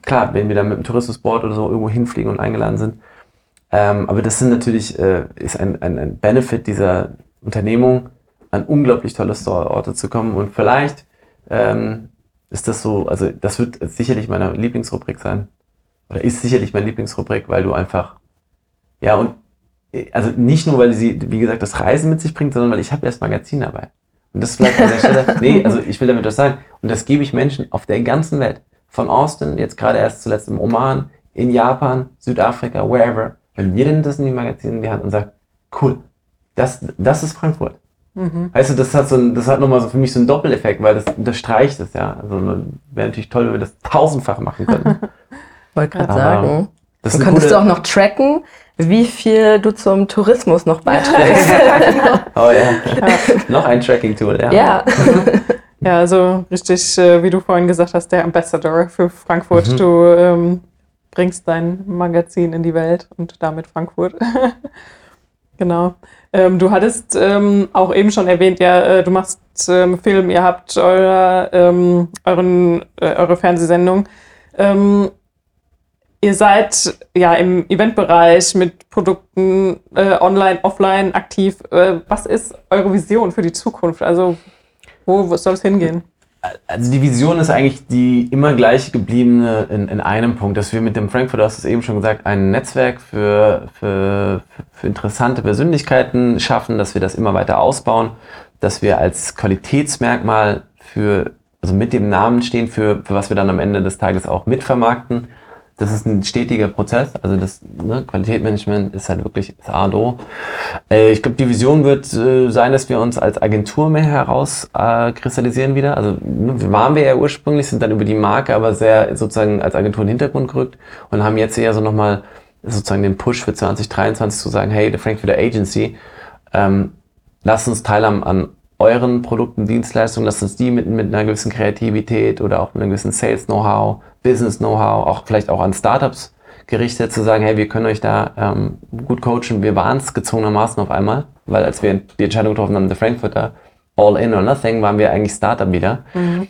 klar, wenn wir dann mit dem Tourismusboard oder so irgendwo hinfliegen und eingeladen sind, ähm, aber das sind natürlich, äh, ist ein, ein, ein Benefit dieser Unternehmung, an unglaublich tolle Orte zu kommen und vielleicht ähm, ist das so, also das wird sicherlich meine Lieblingsrubrik sein oder ist sicherlich meine Lieblingsrubrik, weil du einfach, ja und also nicht nur, weil sie, wie gesagt, das Reisen mit sich bringt, sondern weil ich habe erst Magazin dabei. Und das vielleicht an der Stelle, nee, also ich will damit was sagen. Und das gebe ich Menschen auf der ganzen Welt. Von Austin, jetzt gerade erst zuletzt im Oman, in Japan, Südafrika, wherever. Weil wir denn das in die Magazine in die Hand und sagen, cool, das, das ist Frankfurt. Mhm. Weißt du, das hat so ein, das hat nochmal so für mich so einen Doppeleffekt, weil das unterstreicht es ja. Also wäre natürlich toll, wenn wir das tausendfach machen könnten. Wollte gerade sagen. Das du könntest du auch noch tracken, wie viel du zum Tourismus noch beiträgst. oh ja. ja. Noch ein Tracking-Tool, ja. Ja. ja, also richtig, äh, wie du vorhin gesagt hast, der Ambassador für Frankfurt. Mhm. Du ähm, bringst dein Magazin in die Welt und damit Frankfurt. genau. Ähm, du hattest ähm, auch eben schon erwähnt, ja, äh, du machst ähm, Film, ihr habt eure, ähm, euren, äh, eure Fernsehsendung. Ähm, Ihr seid ja im Eventbereich mit Produkten äh, online, offline aktiv. Äh, was ist eure Vision für die Zukunft? Also wo, wo soll es hingehen? also die Vision ist eigentlich die immer gleich gebliebene in, in einem Punkt, dass wir mit dem Frankfurt, du hast es eben schon gesagt, ein Netzwerk für, für, für interessante Persönlichkeiten schaffen, dass wir das immer weiter ausbauen, dass wir als Qualitätsmerkmal für, also mit dem Namen stehen, für, für was wir dann am Ende des Tages auch mitvermarkten das ist ein stetiger Prozess. Also das ne, Qualitätsmanagement ist halt wirklich das A und O. Äh, ich glaube, die Vision wird äh, sein, dass wir uns als Agentur mehr herauskristallisieren äh, wieder. Also ne, waren wir ja ursprünglich, sind dann über die Marke aber sehr sozusagen als Agentur in den Hintergrund gerückt und haben jetzt eher so nochmal sozusagen den Push für 2023 zu sagen, hey, der Frankfurter Agency, ähm, lasst uns teilhaben an euren Produkten, Dienstleistungen, lasst uns die mit, mit einer gewissen Kreativität oder auch mit einem gewissen Sales-Know-how Business-Know-how, auch vielleicht auch an Startups gerichtet, zu sagen, hey, wir können euch da ähm, gut coachen. Wir waren es gezwungenermaßen auf einmal, weil als wir die Entscheidung getroffen haben, der Frankfurter All in or Nothing, waren wir eigentlich Startup wieder. Mhm.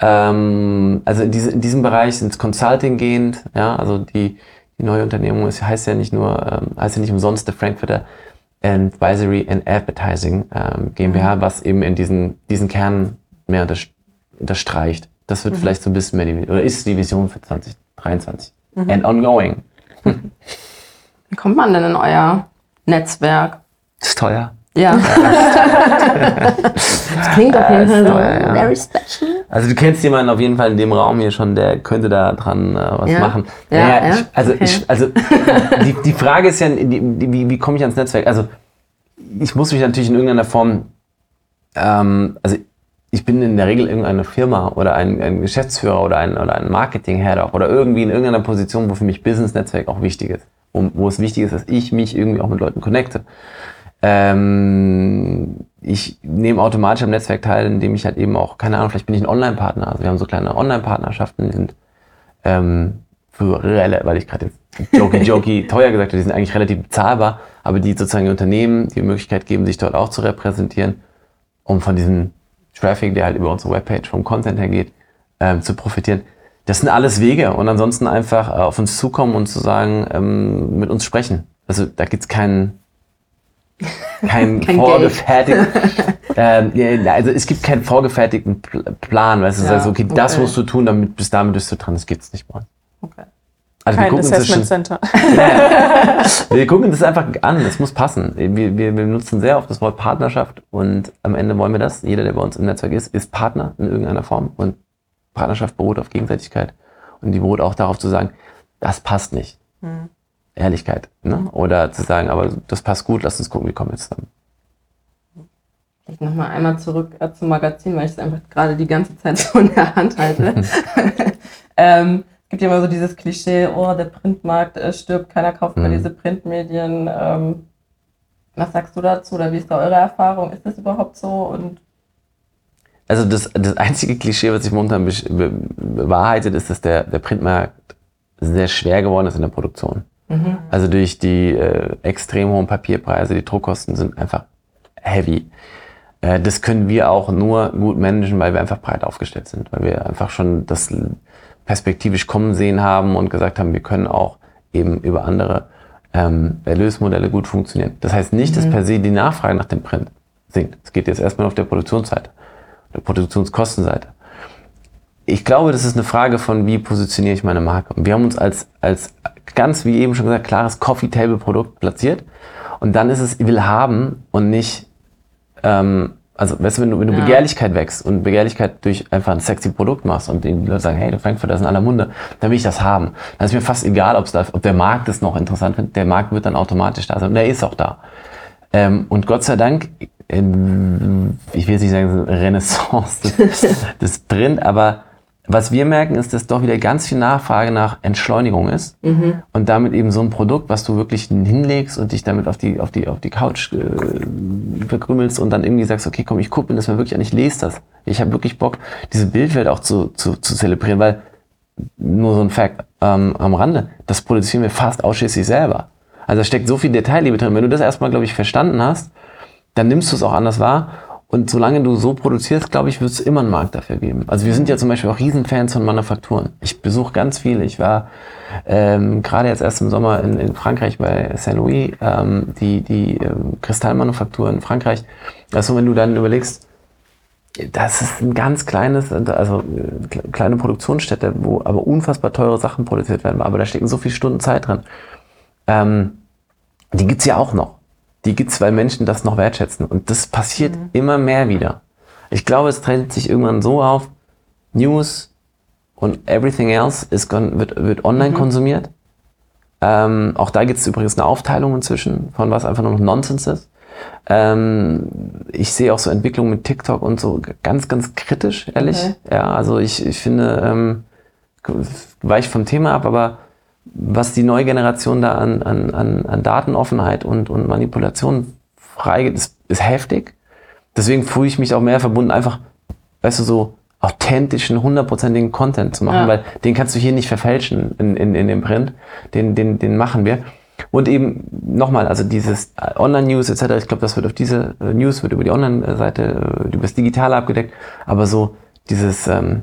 Ähm, also in, diese, in, diesem Bereich ins Consulting gehend, ja, also die, die neue Unternehmung ist, heißt ja nicht nur, ähm, heißt ja nicht umsonst der Frankfurter Advisory and Advertising ähm, GmbH, mhm. was eben in diesen, diesen Kern mehr unterstreicht. Das wird mhm. vielleicht so ein bisschen mehr die, oder ist die Vision für 2023. Mhm. And ongoing. Wie kommt man denn in euer Netzwerk? Das ist teuer. Ja. das klingt auf jeden Fall so ja. very special. Also du kennst jemanden auf jeden Fall in dem Raum hier schon, der könnte da dran äh, was ja. machen. Ja, naja, ja. Ich, also, okay. ich, also die, die Frage ist ja, die, die, wie, wie komme ich ans Netzwerk? Also ich muss mich natürlich in irgendeiner Form, ähm, also ich bin in der Regel irgendeine Firma oder ein, ein Geschäftsführer oder ein, oder ein Marketing-Head auch oder irgendwie in irgendeiner Position, wo für mich Business-Netzwerk auch wichtig ist. Wo, wo es wichtig ist, dass ich mich irgendwie auch mit Leuten connecte. Ähm, ich nehme automatisch am Netzwerk teil, indem ich halt eben auch, keine Ahnung, vielleicht bin ich ein Online-Partner. Also wir haben so kleine Online-Partnerschaften, die sind ähm, für, weil ich gerade jokey jokey teuer gesagt habe, die sind eigentlich relativ bezahlbar, aber die sozusagen Unternehmen die Möglichkeit geben, sich dort auch zu repräsentieren, um von diesen Traffic, der halt über unsere Webpage vom Content her geht, ähm, zu profitieren. Das sind alles Wege und ansonsten einfach äh, auf uns zukommen und zu sagen, ähm, mit uns sprechen. Also da gibt's keinen kein, kein vorgefertigten, äh, also es gibt keinen vorgefertigten Plan, weißt du, ja, sagst, okay, das musst du tun, damit bis damit bist du dran, das gibt's nicht mal. Okay. Also Kein wir gucken Assessment schon, Center. wir gucken das einfach an, es muss passen. Wir, wir, wir nutzen sehr oft das Wort Partnerschaft und am Ende wollen wir das. Jeder, der bei uns im Netzwerk ist, ist Partner in irgendeiner Form und Partnerschaft beruht auf Gegenseitigkeit und die beruht auch darauf zu sagen, das passt nicht. Hm. Ehrlichkeit. Ne? Oder zu sagen, aber das passt gut, lass uns gucken, wie kommen wir zusammen. Ich nochmal einmal zurück äh, zum Magazin, weil ich es einfach gerade die ganze Zeit so in der Hand halte. ähm, gibt ja immer so dieses Klischee, oh, der Printmarkt äh, stirbt, keiner kauft mehr mhm. diese Printmedien. Ähm, was sagst du dazu oder wie ist da eure Erfahrung? Ist das überhaupt so? Und also das, das einzige Klischee, was sich momentan bewahrheitet, ist, dass der, der Printmarkt sehr schwer geworden ist in der Produktion. Mhm. Also durch die äh, extrem hohen Papierpreise, die Druckkosten sind einfach heavy. Äh, das können wir auch nur gut managen, weil wir einfach breit aufgestellt sind, weil wir einfach schon das perspektivisch kommen sehen haben und gesagt haben, wir können auch eben über andere ähm, Erlösmodelle gut funktionieren. Das heißt nicht, dass mhm. per se die Nachfrage nach dem Print sinkt. Es geht jetzt erstmal auf der Produktionsseite, der Produktionskostenseite. Ich glaube, das ist eine Frage von, wie positioniere ich meine Marke. Und wir haben uns als, als ganz, wie eben schon gesagt, klares Coffee-Table-Produkt platziert. Und dann ist es, ich will haben und nicht ähm, also, weißt du, wenn du, wenn du ja. Begehrlichkeit wächst und Begehrlichkeit durch einfach ein sexy Produkt machst und die Leute sagen, hey, der Frankfurt, das ist in aller Munde, dann will ich das haben. Dann ist mir fast egal, ob's da, ob der Markt das noch interessant findet. Der Markt wird dann automatisch da sein und der ist auch da. Ähm, und Gott sei Dank, in, ich will jetzt nicht sagen, Renaissance des, des Print, aber was wir merken, ist, dass doch wieder ganz viel Nachfrage nach Entschleunigung ist mhm. und damit eben so ein Produkt, was du wirklich hinlegst und dich damit auf die, auf die, auf die Couch äh, verkrümelst und dann irgendwie sagst, okay, komm, ich gucke mir das mal wirklich an, ich lese das. Ich habe wirklich Bock, diese Bildwelt auch zu, zu, zu zelebrieren, weil nur so ein Fact ähm, am Rande, das produzieren wir fast ausschließlich selber. Also da steckt so viel Detailliebe drin. Wenn du das erstmal, glaube ich, verstanden hast, dann nimmst du es auch anders wahr und solange du so produzierst, glaube ich, wird es immer einen Markt dafür geben. Also wir sind ja zum Beispiel auch Riesenfans von Manufakturen. Ich besuche ganz viele. Ich war ähm, gerade jetzt erst im Sommer in, in Frankreich bei Saint-Louis, ähm, die, die ähm, Kristallmanufaktur in Frankreich. Also wenn du dann überlegst, das ist ein ganz kleines, also äh, kleine Produktionsstätte, wo aber unfassbar teure Sachen produziert werden. Aber da stecken so viele Stunden Zeit drin. Ähm, die gibt's ja auch noch. Die gibt's, weil Menschen das noch wertschätzen. Und das passiert mhm. immer mehr wieder. Ich glaube, es trennt sich irgendwann so auf, News und everything else ist, wird, wird online mhm. konsumiert. Ähm, auch da gibt es übrigens eine Aufteilung inzwischen, von was einfach nur noch Nonsens ist. Ähm, ich sehe auch so Entwicklungen mit TikTok und so ganz, ganz kritisch, ehrlich. Okay. Ja, also ich, ich finde, ähm, weich vom Thema ab, aber was die neue Generation da an, an, an, an Datenoffenheit und, und Manipulation freigeht, ist, ist heftig. Deswegen fühle ich mich auch mehr verbunden, einfach, weißt du, so authentischen, hundertprozentigen Content zu machen, ja. weil den kannst du hier nicht verfälschen in, in, in dem Print. Den, den, den machen wir. Und eben nochmal, also dieses Online-News etc., ich glaube, das wird auf diese äh, News, wird über die Online-Seite, äh, über das Digitale abgedeckt, aber so dieses ähm,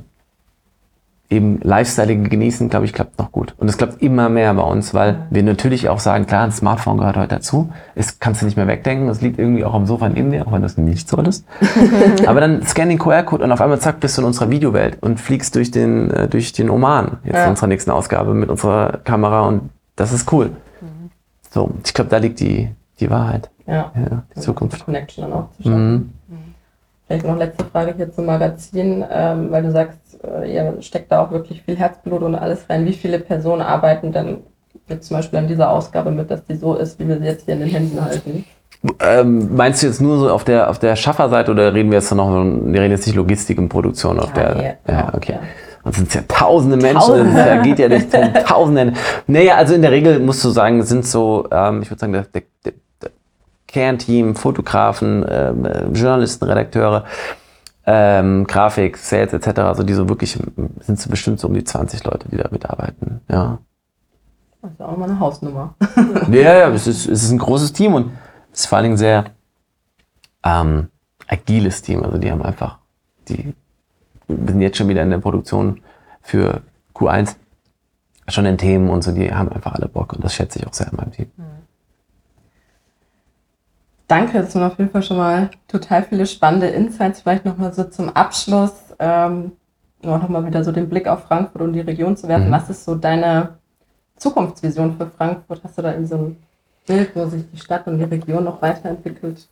eben Lifestyleige genießen, glaube ich, klappt noch gut. Und es klappt immer mehr bei uns, weil wir natürlich auch sagen, klar, ein Smartphone gehört heute dazu. Das kannst du nicht mehr wegdenken. Das liegt irgendwie auch am Sofa neben dir, auch wenn du es nicht solltest. Aber dann scan den QR-Code und auf einmal zack, bist du in unserer Videowelt und fliegst durch den, äh, durch den Oman jetzt ja. in unserer nächsten Ausgabe mit unserer Kamera und das ist cool. Mhm. So, ich glaube, da liegt die, die Wahrheit. Ja. ja die Zukunft. Connection dann auch zu schaffen. Mhm. Vielleicht noch letzte Frage hier zum Magazin, ähm, weil du sagst, äh, ihr steckt da auch wirklich viel Herzblut und alles rein. Wie viele Personen arbeiten denn jetzt zum Beispiel an dieser Ausgabe mit, dass die so ist, wie wir sie jetzt hier in den Händen halten? Ähm, meinst du jetzt nur so auf der auf der Schafferseite oder reden wir jetzt noch, wir reden jetzt nicht Logistik und Produktion auf ja, der? Nee, ja, okay. Ja. Und sind es ja tausende Menschen, Tausende. da geht ja nicht von Tausenden. Naja, also in der Regel musst du sagen, sind so, ähm, ich würde sagen, der, der, Kernteam, Fotografen, ähm, äh, Journalisten, Redakteure, ähm, Grafik, Sales etc. Also die so wirklich sind so bestimmt so um die 20 Leute, die da mitarbeiten. Ja. Das ist auch mal eine Hausnummer. ja, ja, es ist, es ist ein großes Team und es ist vor allen Dingen sehr ähm, agiles Team. Also die haben einfach, die sind jetzt schon wieder in der Produktion für Q1 schon in Themen und so, die haben einfach alle Bock und das schätze ich auch sehr in meinem Team. Mhm. Danke, das sind auf jeden Fall schon mal total viele spannende Insights. Vielleicht nochmal so zum Abschluss, ähm, nochmal wieder so den Blick auf Frankfurt und die Region zu werfen. Mhm. Was ist so deine Zukunftsvision für Frankfurt? Hast du da irgendwie so ein Bild, wo sich die Stadt und die Region noch weiterentwickelt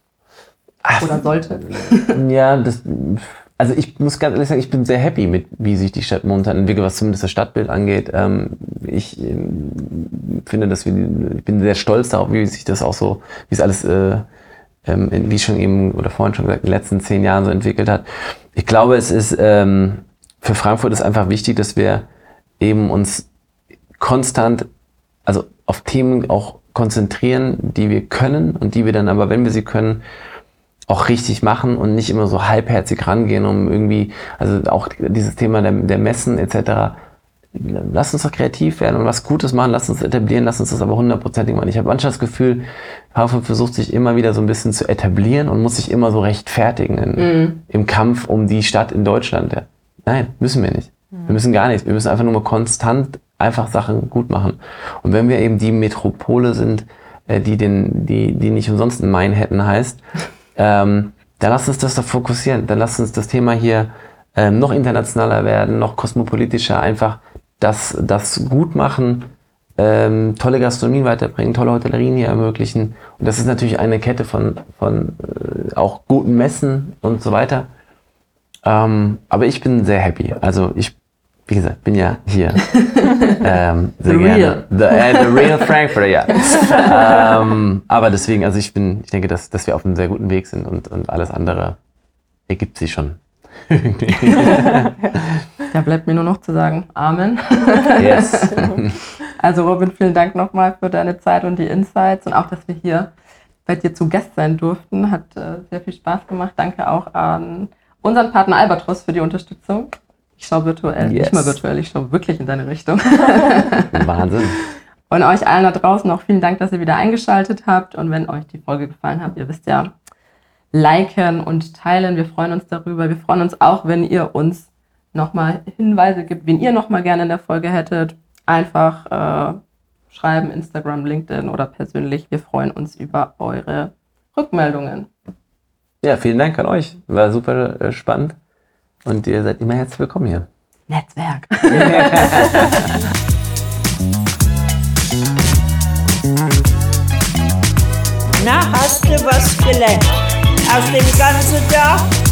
Ach, oder sollte? Ja, das, also ich muss ganz ehrlich sagen, ich bin sehr happy mit, wie sich die Stadt momentan entwickelt, was zumindest das Stadtbild angeht. Ähm, ich ähm, finde, dass wir, ich bin sehr stolz darauf, wie sich das auch so, wie es alles äh, ähm, wie schon eben oder vorhin schon gesagt, in den letzten zehn Jahren so entwickelt hat. Ich glaube, es ist ähm, für Frankfurt ist einfach wichtig, dass wir eben uns konstant, also auf Themen auch konzentrieren, die wir können und die wir dann aber, wenn wir sie können, auch richtig machen und nicht immer so halbherzig rangehen, um irgendwie, also auch dieses Thema der, der Messen etc lass uns doch kreativ werden und was Gutes machen, lass uns etablieren, lass uns das aber hundertprozentig machen. Ich habe manchmal das Gefühl, Hafen versucht sich immer wieder so ein bisschen zu etablieren und muss sich immer so rechtfertigen in, mhm. im Kampf um die Stadt in Deutschland. Ja. Nein, müssen wir nicht. Mhm. Wir müssen gar nichts. Wir müssen einfach nur mal konstant einfach Sachen gut machen. Und wenn wir eben die Metropole sind, äh, die, den, die, die nicht umsonst in Manhattan heißt, ähm, dann lass uns das doch fokussieren. Dann lass uns das Thema hier ähm, noch internationaler werden, noch kosmopolitischer, einfach das, das gut machen, ähm, tolle Gastronomie weiterbringen, tolle Hotellerien hier ermöglichen. Und das ist natürlich eine Kette von, von äh, auch guten Messen und so weiter. Ähm, aber ich bin sehr happy. Also ich, wie gesagt, bin ja hier. ähm, sehr the gerne. Real. The, äh, the real Frankfurter, ja. ähm, aber deswegen, also ich bin, ich denke, dass, dass wir auf einem sehr guten Weg sind und, und alles andere ergibt sich schon. Da bleibt mir nur noch zu sagen, Amen. Yes. also Robin, vielen Dank nochmal für deine Zeit und die Insights und auch, dass wir hier bei dir zu Gast sein durften. Hat äh, sehr viel Spaß gemacht. Danke auch an unseren Partner Albatros für die Unterstützung. Ich schaue virtuell, yes. nicht mal virtuell, ich schaue wirklich in deine Richtung. Wahnsinn. Und euch allen da draußen auch vielen Dank, dass ihr wieder eingeschaltet habt. Und wenn euch die Folge gefallen hat, ihr wisst ja, liken und teilen. Wir freuen uns darüber. Wir freuen uns auch, wenn ihr uns nochmal Hinweise gibt, wen ihr nochmal gerne in der Folge hättet, einfach äh, schreiben, Instagram, LinkedIn oder persönlich. Wir freuen uns über eure Rückmeldungen. Ja, vielen Dank an euch. War super äh, spannend. Und ihr seid immer herzlich willkommen hier. Netzwerk. Na, hast du was gelernt? Aus dem ganzen Tag